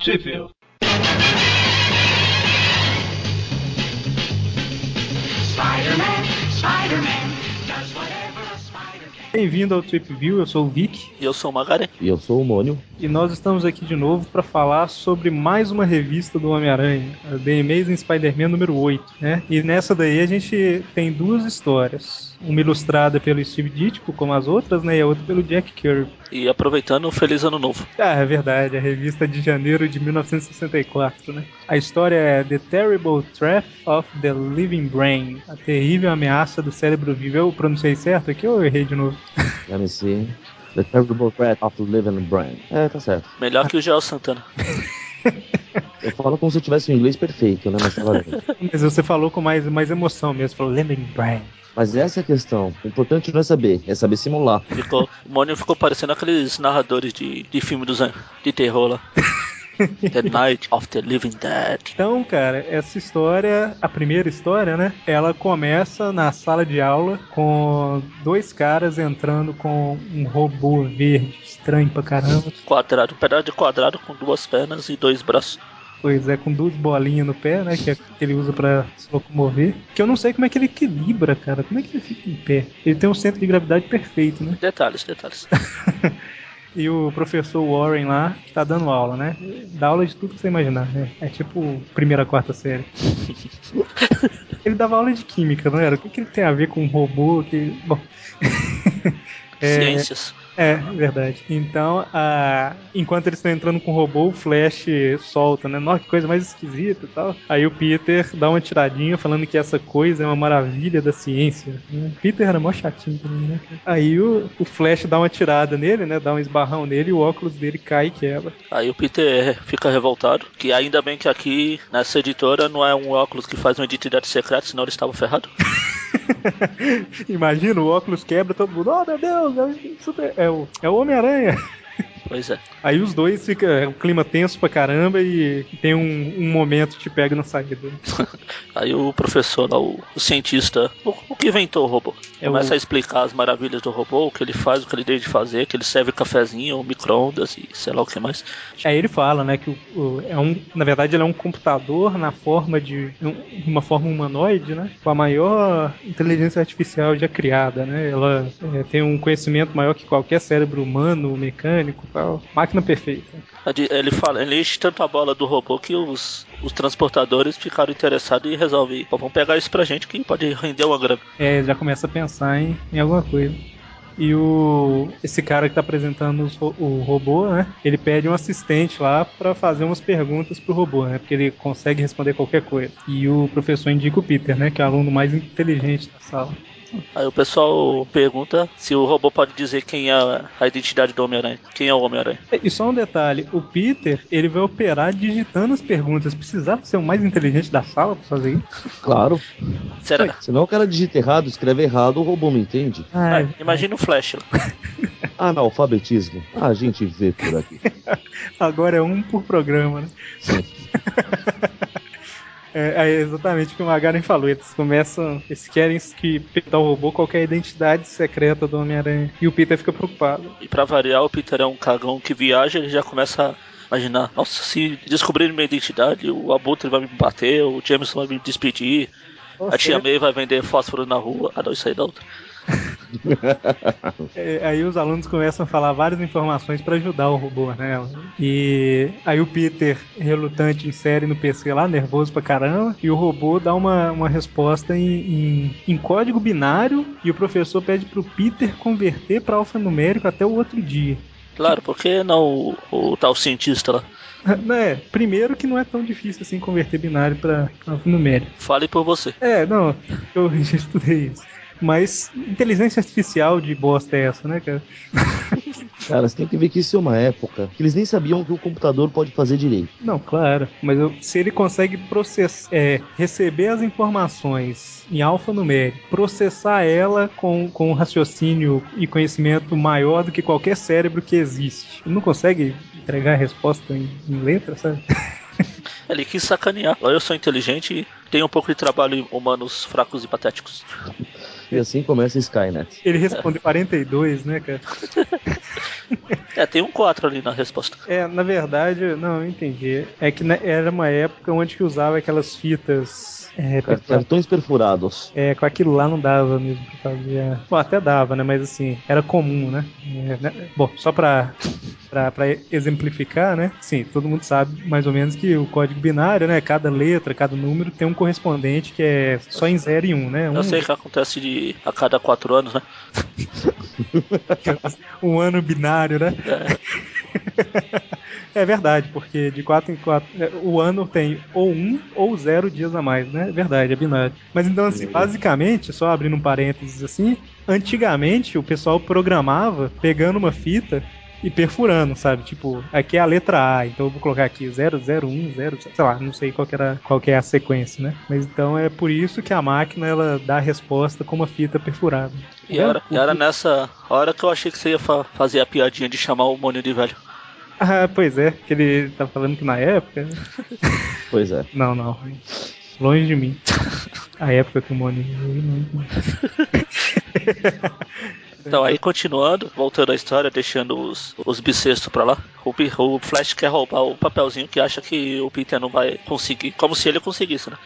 Sheffield. Bem-vindo ao Trip View, eu sou o Vic E eu sou o Magaren. E eu sou o Mônio. e nós estamos aqui de novo para falar sobre mais uma revista do Homem-Aranha, a The Amazing Spider-Man número 8, né? E nessa daí a gente tem duas histórias. Uma ilustrada pelo Steve Ditko, como as outras, né? E a outra pelo Jack Kirby. E aproveitando, um feliz ano novo. Ah, é verdade, a revista de janeiro de 1964, né? A história é The Terrible Threat of the Living Brain, a terrível ameaça do cérebro vivo. Eu pronunciei certo aqui ou eu errei de novo? MC. The Terrible Threat of the Living Brain. É, tá certo. Melhor que o Gel Santana. Eu falo como se eu tivesse o inglês perfeito, né? Mas valendo. Mas você falou com mais, mais emoção mesmo, falou Living Brain. Mas essa é a questão. O importante não é saber, é saber simular. Ficou, o Mônio ficou parecendo aqueles narradores de, de filme dos anos de terror lá. The Night of the Living Dead. Então, cara, essa história, a primeira história, né? Ela começa na sala de aula com dois caras entrando com um robô verde, estranho pra caramba. Quadrado, um pedaço de quadrado com duas pernas e dois braços. Pois é, com duas bolinhas no pé, né? Que, é, que ele usa pra se locomover. Que eu não sei como é que ele equilibra, cara. Como é que ele fica em pé? Ele tem um centro de gravidade perfeito, né? Detalhes, detalhes. E o professor Warren lá, que tá dando aula, né? Dá aula de tudo que você imaginar, né? É tipo primeira, quarta série. ele dava aula de química, não era? O que, que ele tem a ver com um robô que. Bom. É, Ciências. É, verdade. Então, a... enquanto eles estão entrando com o robô, o Flash solta, né? Nossa, que coisa mais esquisita e tal. Aí o Peter dá uma tiradinha falando que essa coisa é uma maravilha da ciência. Né? Peter era mó chatinho também, né? Aí o, o Flash dá uma tirada nele, né? Dá um esbarrão nele e o óculos dele cai e quebra. Aí o Peter fica revoltado. Que ainda bem que aqui nessa editora não é um óculos que faz uma identidade secreta, senão ele estava ferrado. Imagina, o óculos quebra, todo mundo, oh meu Deus, é super- é o, é o Homem-Aranha. Pois é. Aí os dois fica é um clima tenso pra caramba e tem um, um momento que te pega na saída. Aí o professor o, o cientista, o, o que inventou o robô, É começa o- a explicar as maravilhas do robô, o que ele faz, o que ele deve de fazer, que ele serve cafezinho, micro-ondas e sei lá o que mais. Aí ele fala, né, que o, o- é um, na verdade ele é um computador na forma de um- uma forma humanoide, né, com a maior inteligência artificial já criada, né. Ela é, tem um conhecimento maior que qualquer cérebro humano, mecânico, tal. Máquina perfeita. Ele fala, ele enche tanto a bola do robô que os, os transportadores ficaram interessados e resolvem, "Pô, vamos pegar isso pra gente que pode render uma grana. É, já começa a pensar em, em alguma coisa. E o esse cara que tá apresentando os o robô, né? Ele pede um assistente lá pra fazer umas perguntas pro robô, né? Porque ele consegue responder qualquer coisa. E o professor indica o Peter, né? Que é o aluno mais inteligente da sala. Aí o pessoal pergunta se o robô pode dizer quem é a identidade do Homem-Aranha. Quem é o Homem-Aranha? E só um detalhe, o Peter, ele vai operar digitando as perguntas. Precisava ser o mais inteligente da sala pra fazer isso? Claro. Será? Senão o cara digita errado, escreve errado, o robô não entende. Ah, imagina o Flash lá. Analfabetismo. Ah, a gente vê por aqui. Agora é um por programa, né? Sim. É, é exatamente o que o Magaren falou. Eles começam. Eles querem que o robô qualquer identidade secreta do Homem-Aranha. E o Peter fica preocupado. E pra variar, o Peter é um cagão que viaja, ele já começa a imaginar, nossa, se descobrirem minha identidade, o Abutre vai me bater, o Jameson vai me despedir, a tia May vai vender fósforo na rua. Ah não, isso aí da outra. É, aí os alunos começam a falar várias informações pra ajudar o robô, né? E aí o Peter, relutante, insere no PC lá, nervoso pra caramba, e o robô dá uma, uma resposta em, em, em código binário, e o professor pede pro Peter converter pra alfanumérico até o outro dia. Claro, porque não o, o tal cientista lá? É, primeiro que não é tão difícil assim converter binário pra alfanumérico. Fale por você. É, não, eu já estudei isso. Mas inteligência artificial de bosta é essa, né, cara? Cara, você tem que ver que isso é uma época que eles nem sabiam o que o computador pode fazer direito. Não, claro. Mas eu- se ele consegue processar, é, receber as informações em alfanumérico, processar ela com, com um raciocínio e conhecimento maior do que qualquer cérebro que existe. Ele não consegue entregar a resposta em, em letra, sabe? Ele quis sacanear. Eu sou inteligente e tenho um pouco de trabalho em humanos fracos e patéticos. E assim começa Skynet. Ele respondeu 42, né, cara? É, tem um 4 ali na resposta. É, na verdade, não, eu entendi. É que era uma época onde que usava aquelas fitas. É, Car- Cartões perfurados. é, com aquilo lá não dava mesmo pra fazer. Bom, até dava, né? Mas assim, era comum, né? É, né? Bom, só pra, pra, pra exemplificar, né? Sim, todo mundo sabe mais ou menos que o código binário, né? Cada letra, cada número tem um correspondente que é só em 0 e 1, um, né? Eu Um, sei que acontece de a cada 4 anos, né? um ano binário, né? É verdade, porque de 4 em 4 o ano tem ou um ou zero dias a mais, né? É verdade, é binário. Mas então, assim, basicamente, só abrindo um parênteses assim, antigamente o pessoal programava pegando uma fita e perfurando, sabe? Tipo, aqui é a letra A, então eu vou colocar aqui 001, 0, sei lá, não sei qual que, era, qual que é a sequência, né? Mas então é por isso que a máquina ela dá a resposta com uma fita perfurada. E era, e era nessa hora que eu achei que você ia fa- fazer a piadinha de chamar o Mônio de velho. Ah, pois é, que ele tá falando que na época. Pois é. Não, não. Longe de mim. A época que o Moni. Então, aí continuando, voltando à história, deixando os, os bissextos pra lá, o, o Flash quer roubar o papelzinho que acha que o Peter não vai conseguir, como se ele conseguisse, né?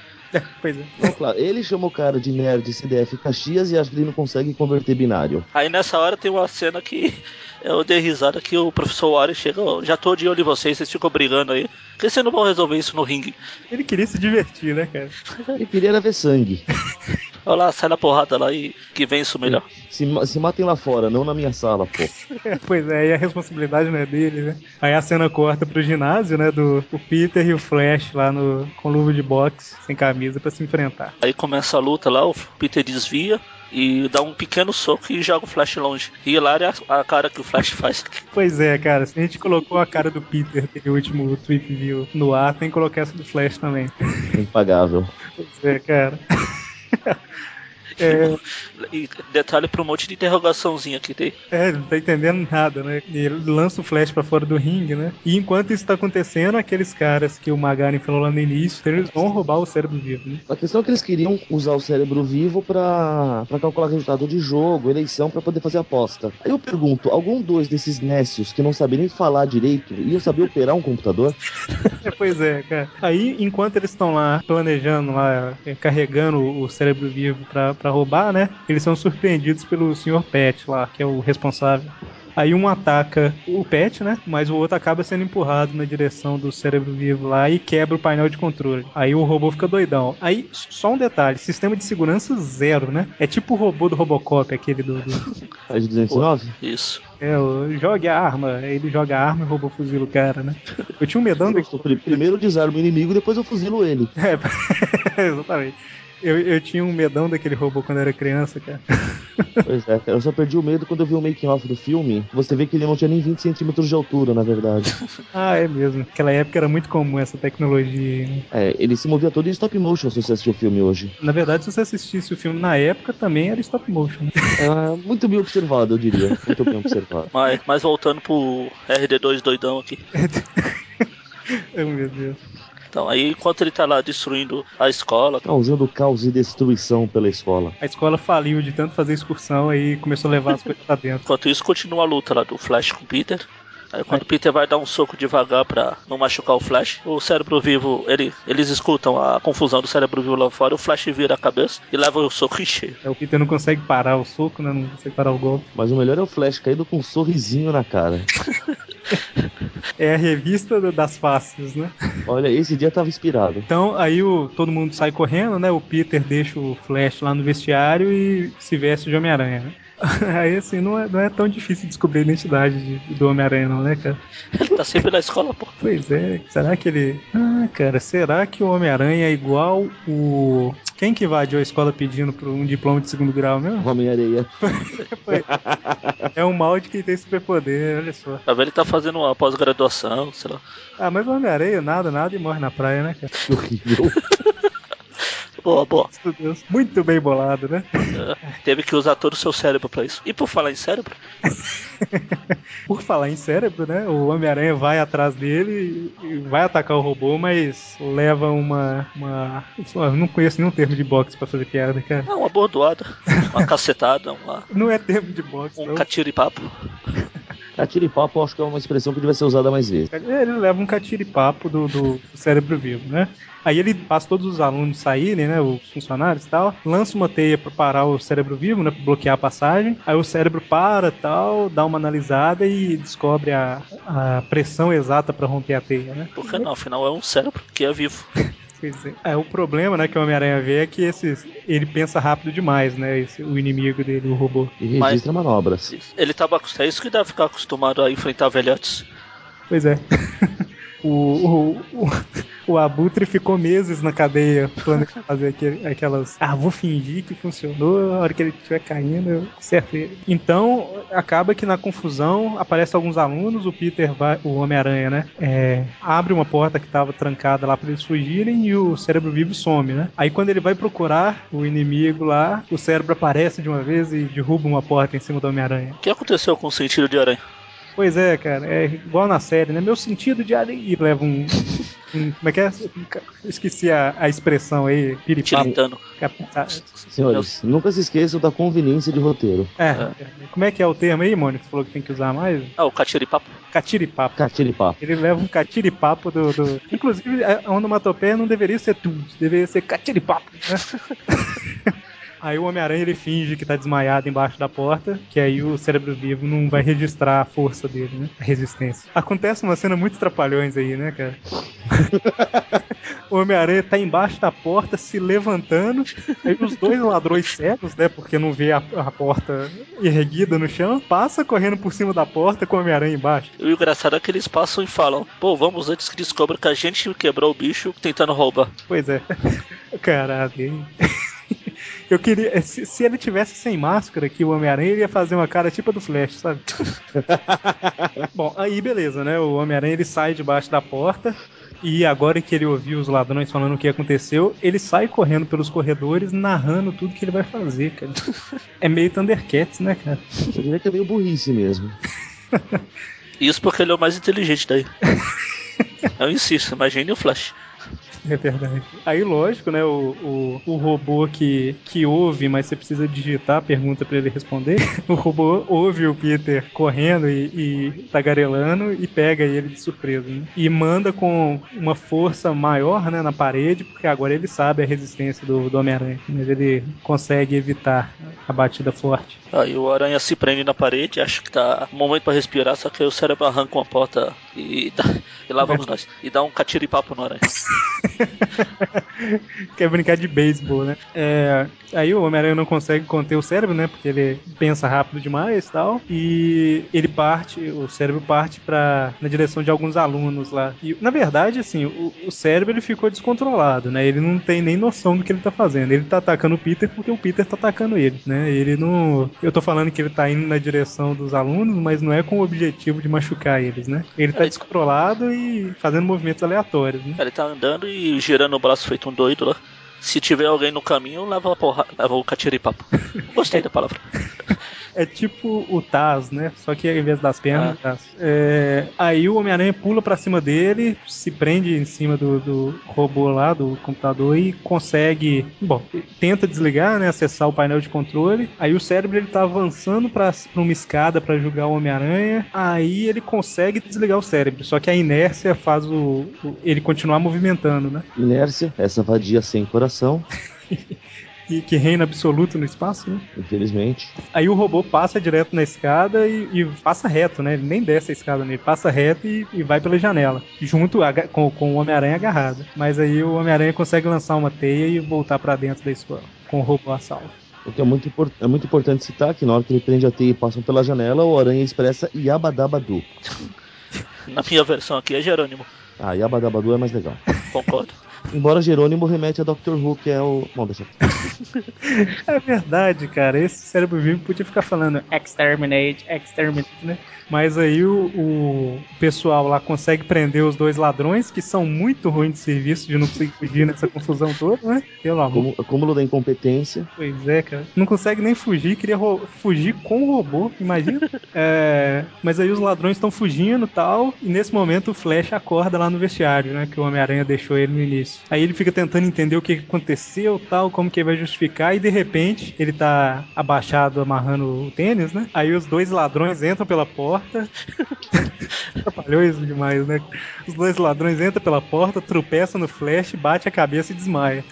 pois é. Então, claro, ele chama o cara de nerd CDF Caxias e acha que ele não consegue converter binário. Aí nessa hora tem uma cena que eu dei risada que o professor Warren chega, "Ó, já tô de olho em vocês, vocês ficam brigando aí. Por que vocês não vão resolver isso no ringue? Ele queria se divertir, né, cara? Ele queria era ver sangue. Olha lá, sai na porrada lá e que vem isso melhor. Se, se matem lá fora, não na minha sala, pô. É, pois é, e a responsabilidade não é dele, né? Aí a cena corta pro ginásio, né? Do o Peter e o Flash lá no, com luva de boxe, sem camisa, pra se enfrentar. Aí começa a luta lá, o Peter desvia e dá um pequeno soco e joga o Flash longe. E hilária a, a cara que o Flash faz. Pois é, cara, se a gente colocou a cara do Peter no último Tweep View no ar, tem que colocar essa do Flash também. Impagável. Pois é, cara. É, E detalhe pro monte de interrogaçãozinha que tem. É, ele não tá entendendo nada, né? E ele lança o Flash pra fora do ringue, né? E enquanto isso tá acontecendo, aqueles caras que o Magaren falou lá no início, eles vão roubar o cérebro vivo, né? A questão é que eles queriam usar o cérebro vivo pra, pra calcular resultado de jogo, eleição, pra poder fazer aposta. Aí eu pergunto, algum dois desses nécios que não sabem nem falar direito iam saber operar um computador? É, pois é, cara. Aí, enquanto eles estão lá planejando, lá, é, carregando o cérebro vivo pra, pra roubar, né? Eles são surpreendidos pelo Sr. Pet lá, que é o responsável. Aí um ataca o Pet, né? Mas o outro acaba sendo empurrado na direção do cérebro vivo lá e quebra o painel de controle. Aí o robô fica doidão. Aí, só um detalhe: sistema de segurança zero, né? É tipo o robô do Robocop, aquele do. do- A de 209? Isso. é, o jogue a arma. Ele joga a arma e o robô fuzila o cara, né? Eu tinha um medão de. Primeiro eu desarmo o inimigo, depois eu fuzilo ele. É, exatamente. Eu, eu tinha um medão daquele robô quando era criança, cara. Pois é, cara, eu só perdi o medo quando eu vi o making off do filme. Você vê que ele não tinha nem 20 centímetros de altura, na verdade. Ah, é mesmo. Naquela época era muito comum essa tecnologia. né? É, ele se movia todo em stop motion se você assistiu o filme hoje. Na verdade, se você assistisse o filme na época, também era stop motion. né? É, muito bem observado, eu diria. Muito bem observado. Mas, mas voltando pro RD2 doidão aqui. Oh, meu Deus. Então, aí enquanto ele tá lá destruindo a escola, Causando caos e destruição pela escola. A escola faliu de tanto fazer excursão aí começou a levar as coisas pra dentro. enquanto isso continua a luta lá do Flash com o Peter. Aí quando o Peter vai dar um soco devagar pra não machucar o Flash, o cérebro vivo, ele, eles escutam a confusão do cérebro vivo lá fora, o Flash vira a cabeça e leva o soco em cheio. É, O Peter não consegue parar o soco, né? Não consegue parar o golpe. Mas o melhor é o Flash caído com um sorrisinho na cara. É a revista das faces, né? Olha, esse dia tava inspirado. Então aí o, todo mundo sai correndo, né? O Peter deixa o Flash lá no vestiário e se veste de Homem-Aranha, né? Aí assim, não é, não é tão difícil descobrir a identidade de- do Homem-Aranha, não, né, cara? Ele tá sempre na escola, pô. Pois é, será que ele. Ah, cara, será que o Homem-Aranha é igual o. Quem que invadiu a escola pedindo por um diploma de segundo grau mesmo? Homem-Areia. É um mal de quem tem superpoder, olha só. Vai ver ele tá fazendo uma pós-graduação, sei lá. Ah, mas o Homem-Aranha nada, nada e morre na praia, né, cara? Que horrível. Boa, boa. Deus, muito bem bolado, né? É, teve que usar todo o seu cérebro pra isso. E por falar em cérebro, Por falar em cérebro, né? O Homem-Aranha vai atrás dele e vai atacar o robô, mas leva uma. uma... Eu não conheço nenhum termo de boxe pra fazer piada, cara. ah, uma bordoada, uma cacetada, uma, Não é termo de boxe, um não. catiripapo. Catiripapo acho que é uma expressão que devia ser usada mais vezes. Ele leva um catiripapo do, do cérebro vivo, né? Aí ele faz todos os alunos saírem, né? Os funcionários e tal, lança uma teia pra parar o cérebro vivo, né? Pra bloquear a passagem. Aí o cérebro para tal, dá uma analisada e descobre a, a pressão exata pra romper a teia, né? Porque não, afinal é um cérebro que é vivo. Pois é. É, o problema, né, que o Homem-Aranha vê é que esses, ele pensa rápido demais, né? Esse, o inimigo dele, o robô. E Mas- registra manobras. Ele tava. É isso que deve ficar acostumado a enfrentar velhotes. Pois é. O, o, o, o Abutre ficou meses na cadeia planejando fazer aquelas. Ah, vou fingir que funcionou, a hora que ele estiver caindo, eu acerto ele. Então, acaba que na confusão aparecem alguns alunos, o Peter vai, o Homem-Aranha, né? é, abre uma porta que estava trancada lá para eles fugirem e o cérebro vivo some, né? Aí quando ele vai procurar o inimigo lá, o cérebro aparece de uma vez e derruba uma porta em cima do Homem-Aranha. O que aconteceu com o sentido de aranha? Pois é, cara, é igual na série, né? Meu sentido de areia. E leva um. um- como é que é? Esqueci a, a expressão aí, piripapo. Senhores, nunca se esqueçam da conveniência de roteiro. É, como é que é o termo aí, Mônica? Você falou que tem que usar mais? Ah, o catiripapo. Catiripapo. Catiripapo. Ele leva um catiripapo do, do. Inclusive, a onomatopeia não deveria ser tudo, deveria ser catiripapo, né? Aí o Homem-Aranha ele finge que tá desmaiado embaixo da porta, que aí o cérebro vivo não vai registrar a força dele, né? A resistência. Acontece uma cena muito trapalhões aí, né, cara? o Homem-Aranha tá embaixo da porta se levantando, aí os dois ladrões cegos, né? Porque não vê a, a porta erguida no chão, passa correndo por cima da porta com o Homem-Aranha embaixo. E o engraçado é que eles passam e falam: pô, vamos antes que descobra que a gente quebrou o bicho tentando roubar. Pois é. Caralho. Eu queria. Se, se ele tivesse sem máscara aqui, o Homem-Aranha ele ia fazer uma cara tipo a do Flash, sabe? Bom, aí beleza, né? O Homem-Aranha ele sai debaixo da porta. E agora que ele ouviu os ladrões falando o que aconteceu, ele sai correndo pelos corredores, narrando tudo que ele vai fazer, cara. É meio Thundercats, né, cara? Eu diria que é meio burrice mesmo. Isso porque ele é o mais inteligente daí. Eu insisto, imagine o Flash. É verdade. Aí, lógico, né? O, o, o robô que, que ouve, mas você precisa digitar a pergunta pra ele responder. O robô ouve o Peter correndo e, e tagarelando e pega ele de surpresa. Né? E manda com uma força maior né, na parede, porque agora ele sabe a resistência do, do Homem-Aranha. Mas ele consegue evitar a batida forte. Aí o aranha se prende na parede, acha que tá um momento pra respirar, só que aí o cérebro arranca uma porta e, dá, e lá vamos nós. E dá um catiripapo no aranha. Quer brincar de beisebol, né? É, aí o Homem-Aranha não consegue conter o cérebro, né? Porque ele pensa rápido demais e tal. E ele parte, o cérebro parte para na direção de alguns alunos lá. E, na verdade, assim, o, o cérebro ele ficou descontrolado, né? Ele não tem nem noção do que ele tá fazendo. Ele tá atacando o Peter porque o Peter tá atacando ele, né? Ele não. Eu tô falando que ele tá indo na direção dos alunos, mas não é com o objetivo de machucar eles, né? Ele tá É. descontrolado e fazendo movimentos aleatórios, né? Ele tá andando e girando o braço feito um doido lá. Se tiver alguém no caminho, leva a porra, leva o catiripapo. Gostei da palavra. É tipo o Taz, né? Só que ao invés das pernas, o Taz. É, aí o Homem-Aranha pula pra cima dele, se prende em cima do, do robô lá, do computador, e consegue. Bom, tenta desligar, né? Acessar o painel de controle. Aí o cérebro ele tá avançando pra, pra uma escada pra julgar o Homem-Aranha. Aí ele consegue desligar o cérebro. Só que a inércia faz o, o- ele continuar movimentando, né? Inércia, essa vadia sem coração, E que reina absoluto no espaço, né? infelizmente. Aí o robô passa direto na escada e, e passa reto, né? Ele nem desce a escada nele, passa reto e, e vai pela janela, junto aga- com, com o Homem-Aranha agarrado. Mas aí o Homem-Aranha consegue lançar uma teia e voltar pra dentro da escola, com o robô a salvo. O que é muito, é muito importante citar que na hora que ele prende a teia e passam pela janela, o aranha expressa Yabadabadu. Na minha versão aqui é Jerônimo. Ah, Yabadabadu é mais legal. Concordo. Embora Jerônimo remete a Doctor Who, que é o. Bom, deixa. É verdade, cara. Esse cérebro vivo podia ficar falando exterminate, exterminate, né? Mas aí o, o pessoal lá consegue prender os dois ladrões, que são muito ruins de serviço, de não conseguir fugir nessa confusão toda, né? Pelo amor. Acúmulo da incompetência. Pois é, cara. Não consegue nem fugir, queria fugir com o robô, imagina. É, mas aí os ladrões estão fugindo e tal, e nesse momento o Flash acorda lá no vestiário, né? Que o Homem-Aranha deixou ele no início. Isso. Aí ele fica tentando entender o que aconteceu, tal, como que ele vai justificar, e de repente ele tá abaixado amarrando o tênis, né? Aí os dois ladrões entram pela porta. Atrapalhou isso demais, né? Os dois ladrões entram pela porta, tropeçam no flash, bate a cabeça e desmaia.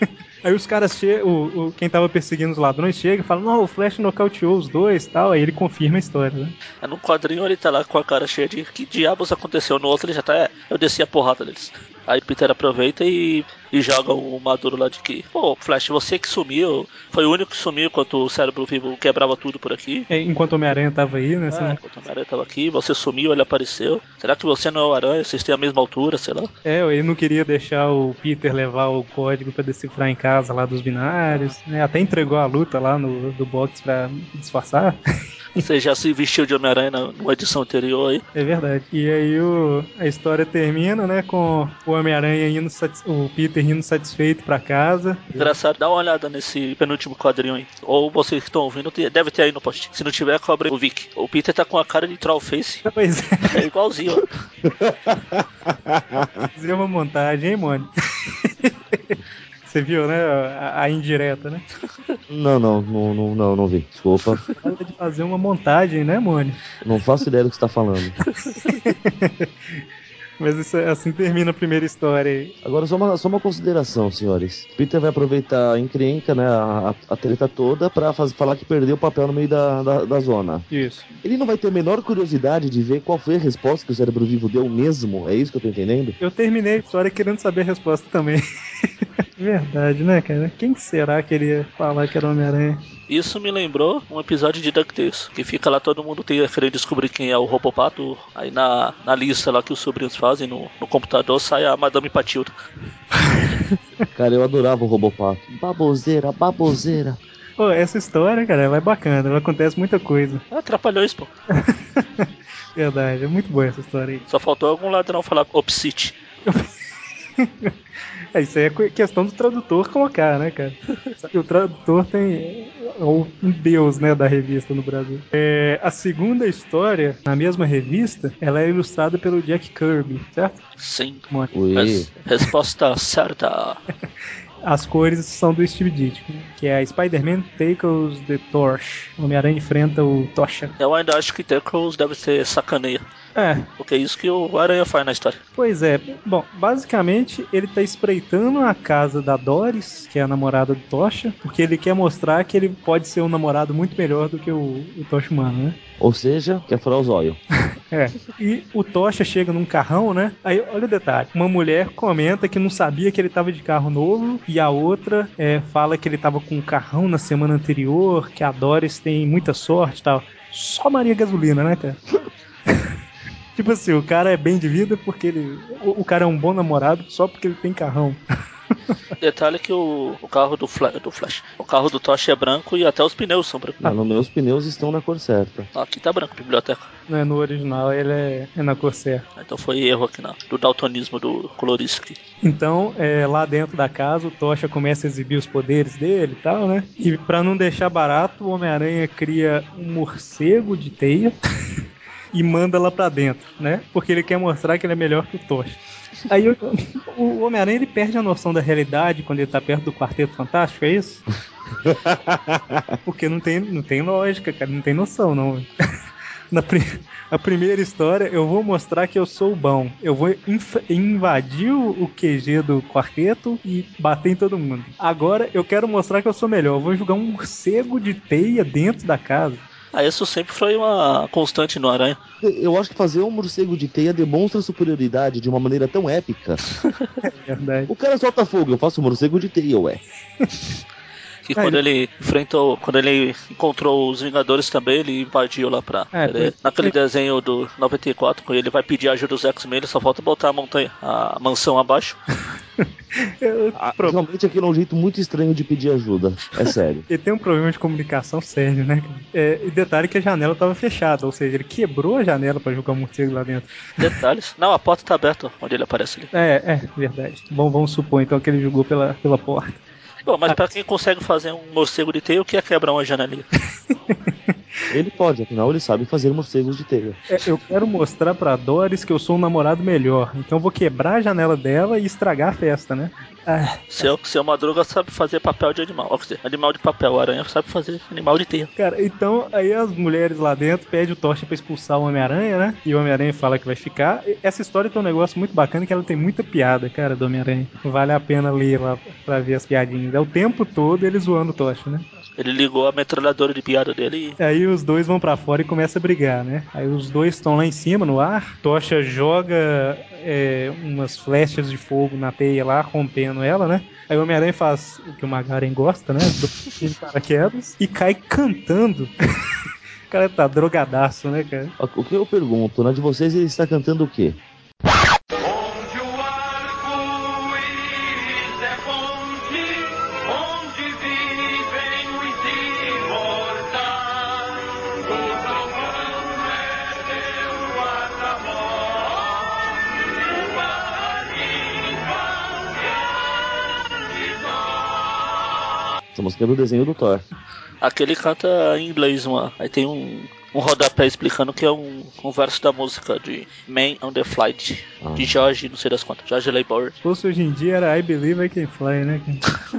Aí os caras chegam, o, o- quem tava perseguindo os ladrões chega e fala: Não, o Flash nocauteou os dois tal. Aí ele confirma a história, né? É, no quadrinho ele tá lá com a cara cheia de que diabos aconteceu. No outro ele já tá. É, eu desci a porrada deles. Aí Peter aproveita e, e joga o Maduro lá de que. Pô, Flash, você que sumiu. Foi o único que sumiu enquanto o cérebro vivo quebrava tudo por aqui. É, Enquanto o Homem-Aranha tava aí, né? É, enquanto o Homem-Aranha tava aqui, você sumiu, ele apareceu. Será que você não é o Aranha? Vocês têm a mesma altura, sei lá. É, ele não queria deixar o Peter levar o código pra decifrar em casa lá dos binários, né? Até entregou a luta lá no do box pra disfarçar. Você já se vestiu de Homem-Aranha na- numa edição anterior aí. É verdade. E aí o, a história termina, né, com o Homem-Aranha indo, o Peter indo satisfeito pra casa. Engraçado, dá uma olhada nesse penúltimo quadrinho aí. Ou vocês que estão ouvindo, deve ter aí no post. Se não tiver, cobre o Vic. O Peter tá com a cara de Trollface. Pois é, É igualzinho, ó. fazer uma montagem, hein, Mônio? Você viu, né, a, a indireta, né? Não, não, não, não, não, não vi. Desculpa. Fala de fazer uma montagem, né, Mônio? Não faço ideia do que você tá falando. Mas isso, é- assim termina a primeira história aí. Agora, só uma, só uma consideração, senhores. Peter vai aproveitar a encrenca, né, a, a, treta toda, pra faz, falar que perdeu o papel no meio da, da, da zona. Isso. Ele não vai ter a menor curiosidade de ver qual foi a resposta que o cérebro vivo deu mesmo? É isso que eu tô entendendo? Eu terminei a história querendo saber a resposta também. Verdade, né, cara? Quem será que ele ia falar que era Homem-Aranha? Isso me lembrou um episódio de DuckTales, que fica lá todo mundo tem- querendo descobrir quem é o Robopato. Aí na, na lista lá que os sobrinhos fazem no, no computador sai a Madame Patilda. Cara, eu adorava o Robopato. Baboseira, baboseira. Pô, essa história, cara, ela é bacana, ela acontece muita coisa. Ah, Atrapalhões, pô. Verdade, é muito boa essa história aí. Só faltou algum ladrão falar Opsite. É, isso aí é que- questão do tradutor colocar, né, cara? Sabe o tradutor tem. É o um deus, né, da revista no Brasil. É, a segunda história, na mesma revista, ela é ilustrada pelo Jack Kirby, certo? Sim. Res- resposta certa. As cores são do Steve Ditko, que é a Spider-Man Tackles the Torch. O Homem-Aranha enfrenta o Tocha. Eu ainda acho que Tackles deve ser sacaneia. É, Porque é isso que o Aranha faz na história. Pois é. Bom, basicamente ele tá espreitando a casa da Doris, que é a namorada do Tocha, porque ele quer mostrar que ele pode ser um namorado muito melhor do que o, o Tocha humano, né? Ou seja, quer furar os olhos. É. E o Tocha chega num carrão, né? Aí, olha o detalhe. Uma mulher comenta que não sabia que ele tava de carro novo, e a outra é, fala que ele tava com um carrão na semana anterior, que a Doris tem muita sorte e tal. Só Maria Gasolina, né, cara? tipo assim, o cara é bem de vida porque ele. O, o cara é um bom namorado só porque ele tem carrão. Detalhe que o, o carro do, Fla- do Flash, o carro do Tosh é branco e até os pneus são brancos. Mas nos meus pneus estão na cor certa. Aqui tá branco, biblioteca. Né? No original ele é, é na cor certa. Então foi erro aqui na, do daltonismo do colorista aqui. Então, é, lá dentro da casa, o Tocha começa a exibir os poderes dele e tal, né? E pra não deixar barato, o Homem-Aranha cria um morcego de teia e manda lá pra dentro, né? Porque ele quer mostrar que ele é melhor que o Tocha. Aí o, o Homem-Aranha ele perde a noção da realidade quando ele tá perto do Quarteto Fantástico, é isso? Porque não tem, não tem lógica, cara, não tem noção, não. Na pri- a primeira história, eu vou mostrar que eu sou bom. Eu vou invadir o o QG do quarteto e bater em todo mundo. Agora eu quero mostrar que eu sou melhor. Eu vou jogar um morcego de teia dentro da casa. Ah, isso sempre foi uma constante no Aranha. Eu acho que fazer um morcego de teia demonstra superioridade de uma maneira tão épica. Verdade. O cara solta fogo, eu faço um morcego de teia, ué. Que Ah, quando ele enfrentou, quando ele encontrou os Vingadores também, ele invadiu lá pra. É, ele- pois- naquele desenho do 94, quando ele vai pedir ajuda dos X-Men, ele só falta botar a montanha, a mansão abaixo. Eu- Ah, Realmente aquilo é um jeito muito estranho de pedir ajuda. É sério. Ele tem um problema de comunicação sério, né? É, e detalhe que a janela tava fechada, ou seja, ele quebrou a janela pra jogar o morcego lá dentro. Detalhes. Não, a porta tá aberta onde ele aparece ali. É, é, verdade. Bom, vamos supor então que ele jogou pela, pela porta. Bom, mas pra quem consegue fazer um morcego de teia, o que é quebrar uma janelinha? Ele pode, afinal ele sabe fazer morcegos de teia. É, eu quero mostrar pra Doris que eu sou um namorado melhor. Então eu vou quebrar a janela dela e estragar a festa, né? Ah, Seu, seu Madruga sabe fazer papel de animal. Ó, quer dizer, animal de papel. Aranha sabe fazer animal de teia. cara, então aí as mulheres lá dentro pedem o Tocha pra expulsar o Homem-Aranha, né? E o Homem-Aranha fala que vai ficar. Essa história tem um negócio muito bacana que ela tem muita piada, cara, do Homem-Aranha. Vale a pena ler lá pra ver as piadinhas. É o tempo todo ele zoando o Tocha, né? Ele ligou a metralhadora de piada dele e Aí os dois vão pra fora e começa a brigar, né? Aí os dois estão lá em cima no ar. Tocha joga é, umas flechas de fogo na teia lá, rompendo ela, né? Aí o Homem-Aranha faz o que o Magaren gosta, né? Do paraquedas e cai cantando. O cara tá drogadaço, né, cara? O que eu pergunto, na de vocês ele está cantando o quê? Essa música é do desenho do Thor. aquele canta em inglês, uma. Aí tem um, um rodapé explicando que é um, um verso da música de Man on the Flight, Ah. de Jorge, não sei das quantas, Jorge Labour. Se fosse hoje em dia era I Believe I Can Fly, né?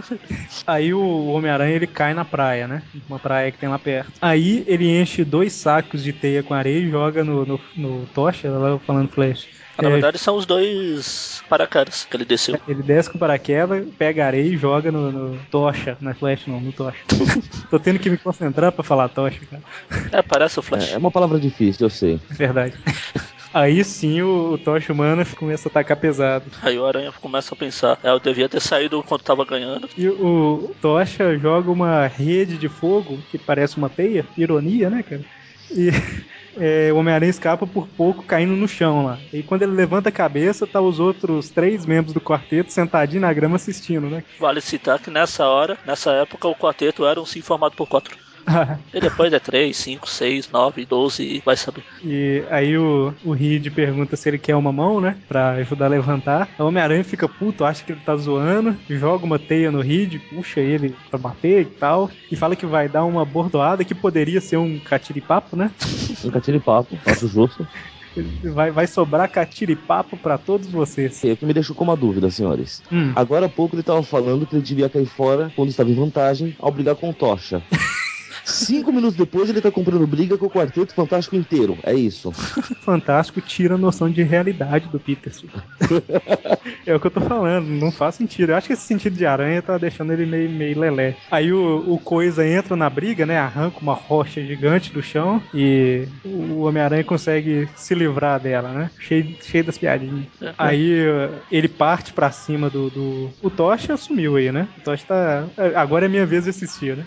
Aí o Homem-Aranha ele cai na praia, né? Uma praia que tem lá perto. Aí ele enche dois sacos de teia com areia e joga no, no, no Tocha, lá falando Flash. Na É, verdade são os dois paraquedas que ele desceu. Ele desce com paraquedas, pega areia e joga no, no Tocha. Não é Flash, não, no Tocha. Tô tendo que me concentrar pra falar Tocha, cara. É, parece o Flash. É, é uma palavra difícil, eu sei. É verdade. Aí sim o, o Tocha humano começa a atacar pesado. Aí o Aranha começa a pensar, é, eu devia ter saído quando tava ganhando. E o Tocha joga uma rede de fogo que parece uma teia, ironia, né, cara? E é, o Homem-Aranha escapa por pouco caindo no chão lá. E quando ele levanta a cabeça, tá os outros três membros do quarteto sentadinhos na grama assistindo, né? Vale citar que nessa hora, nessa época, o quarteto era um sim formado por quatro. E depois é 3, 5, 6, 9, 12 e vai saber. e aí o, o Reed pergunta se ele quer uma mão, né? Pra ajudar a levantar. O Homem-Aranha fica puto, acha que ele tá zoando, joga uma teia no Reed, puxa ele pra bater e tal. E fala que vai dar uma bordoada que poderia ser um catiripapo, né? Um catiripapo, acho justo. Vai, vai sobrar catiripapo pra todos vocês. E o que me deixou com uma dúvida, senhores. Hum. Agora há pouco ele tava falando que ele devia cair fora quando estava em vantagem ao brigar com o Tocha. Cinco minutos depois ele tá comprando briga com o Quarteto Fantástico inteiro. É isso. Fantástico tira a noção de realidade do Peterson. é o que eu tô falando, não faz sentido. Eu acho que esse sentido de aranha tá deixando ele meio, meio lelé. Aí o, o Coisa entra na briga, né? Arranca uma rocha gigante do chão e o Homem-Aranha consegue se livrar dela, né? Cheio, cheio das piadinhas. Aí uh, ele parte pra cima do, do. O Tocha sumiu aí, né? O Tocha tá. Agora é minha vez de assistir, né?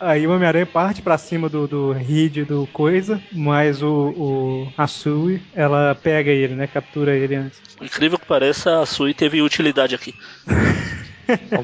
Aí o Homem-Aranha parte pra cima do, do Reed do Coisa, mas o, o a Sue, ela pega ele, né? Captura ele antes. Incrível que pareça, a Sui teve utilidade aqui.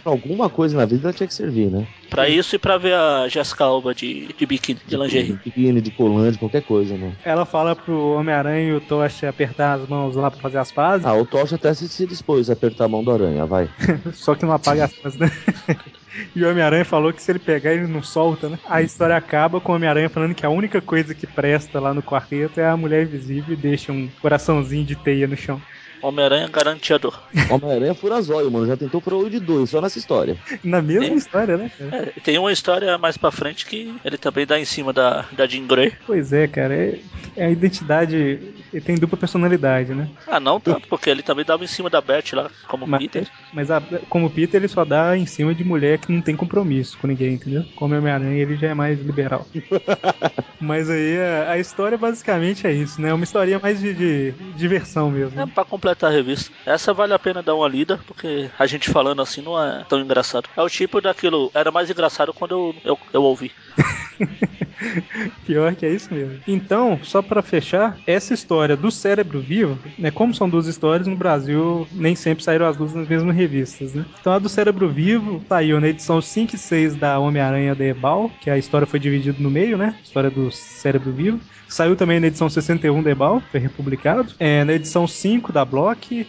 Alguma coisa na vida ela tinha que servir, né? Pra isso e pra ver a Jessica Alba de, de biquíni, de lingerie. Biquíni, de colante, qualquer coisa, né? Ela fala pro Homem-Aranha e o Tocha apertar as mãos lá pra fazer as pazes, Ah, o Tocha até se, dispôs a apertar a mão do aranha, vai. só que não apaga as mãos, né? E o Homem-Aranha falou que se ele pegar, ele não solta, né? A história acaba com o Homem-Aranha falando que a única coisa que presta lá no quarteto é a mulher invisível e deixa um coraçãozinho de teia no chão. Homem-Aranha garantiador. Homem-Aranha fura zóio, mano. Já tentou furar olho de dois, só nessa história. Na mesma É. história, né? cara? É, tem uma história mais pra frente que ele também dá em cima da, da Jean Grey. Pois é, cara. É, é a identidade. Ele tem dupla personalidade, né? Ah, não tanto, porque ele também dava em cima da Beth lá, como Mas, Peter. mas a- como Peter, ele só dá em cima de mulher que não tem compromisso com ninguém, entendeu? Como Homem-Aranha, ele já é mais liberal. mas aí a, a história basicamente é isso, né? É uma historinha mais de, de diversão mesmo. É pra completar a revista. Essa vale a pena dar uma lida, porque a gente falando assim não é tão engraçado. É o tipo daquilo. Era mais engraçado quando eu, eu, eu ouvi. Pior que é isso mesmo. Então, só pra fechar, essa história do cérebro vivo, né? Como são duas histórias, no Brasil nem sempre saíram as duas nas mesmas revistas, né? Então a do cérebro vivo saiu na edição 5 e 6 da Homem-Aranha da Ebal, que a história foi dividida no meio, né? História do cérebro vivo. Saiu também na edição 61 da Ebal, foi republicado. É, na edição 5 da Block,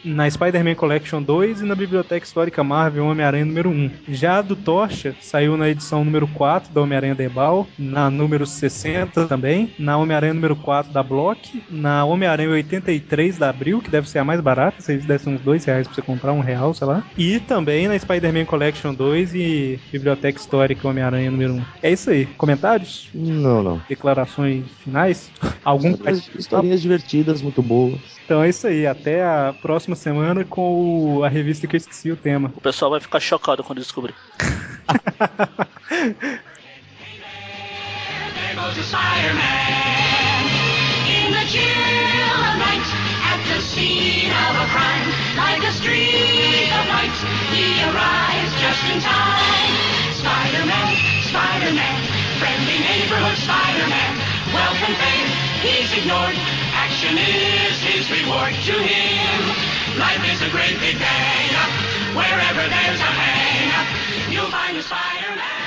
na Spider-Man Collection 2 e na Biblioteca Histórica Marvel Homem-Aranha número 1. Já a do Tocha saiu na edição número 4 da Homem-Aranha da Ebal, na número 60 também, na Homem-Aranha número 4 da Block, na Homem-Aranha 83 da Abril, que deve ser a mais barata, se eles dessem uns 2 reais pra você comprar, um real, sei lá. E também na Spider-Man Collection 2 e Biblioteca Histórica Homem-Aranha número 1. É isso aí. Comentários? Não, não. Declarações finais? Algum historinhas divertidas, muito boas. Então é isso aí. Até a próxima semana com o- a revista que eu esqueci o tema. O pessoal vai ficar chocado quando descobrir. Spider-Man in the chill of night at the scene of a crime. Like a streak of light, he arrives just in time. Spider-Man, Spider-Man, friendly neighborhood Spider-Man. Wealth and fame, he's ignored. Action is his reward to him. Life is a great big bang. Wherever there's a hang, you'll find a spider.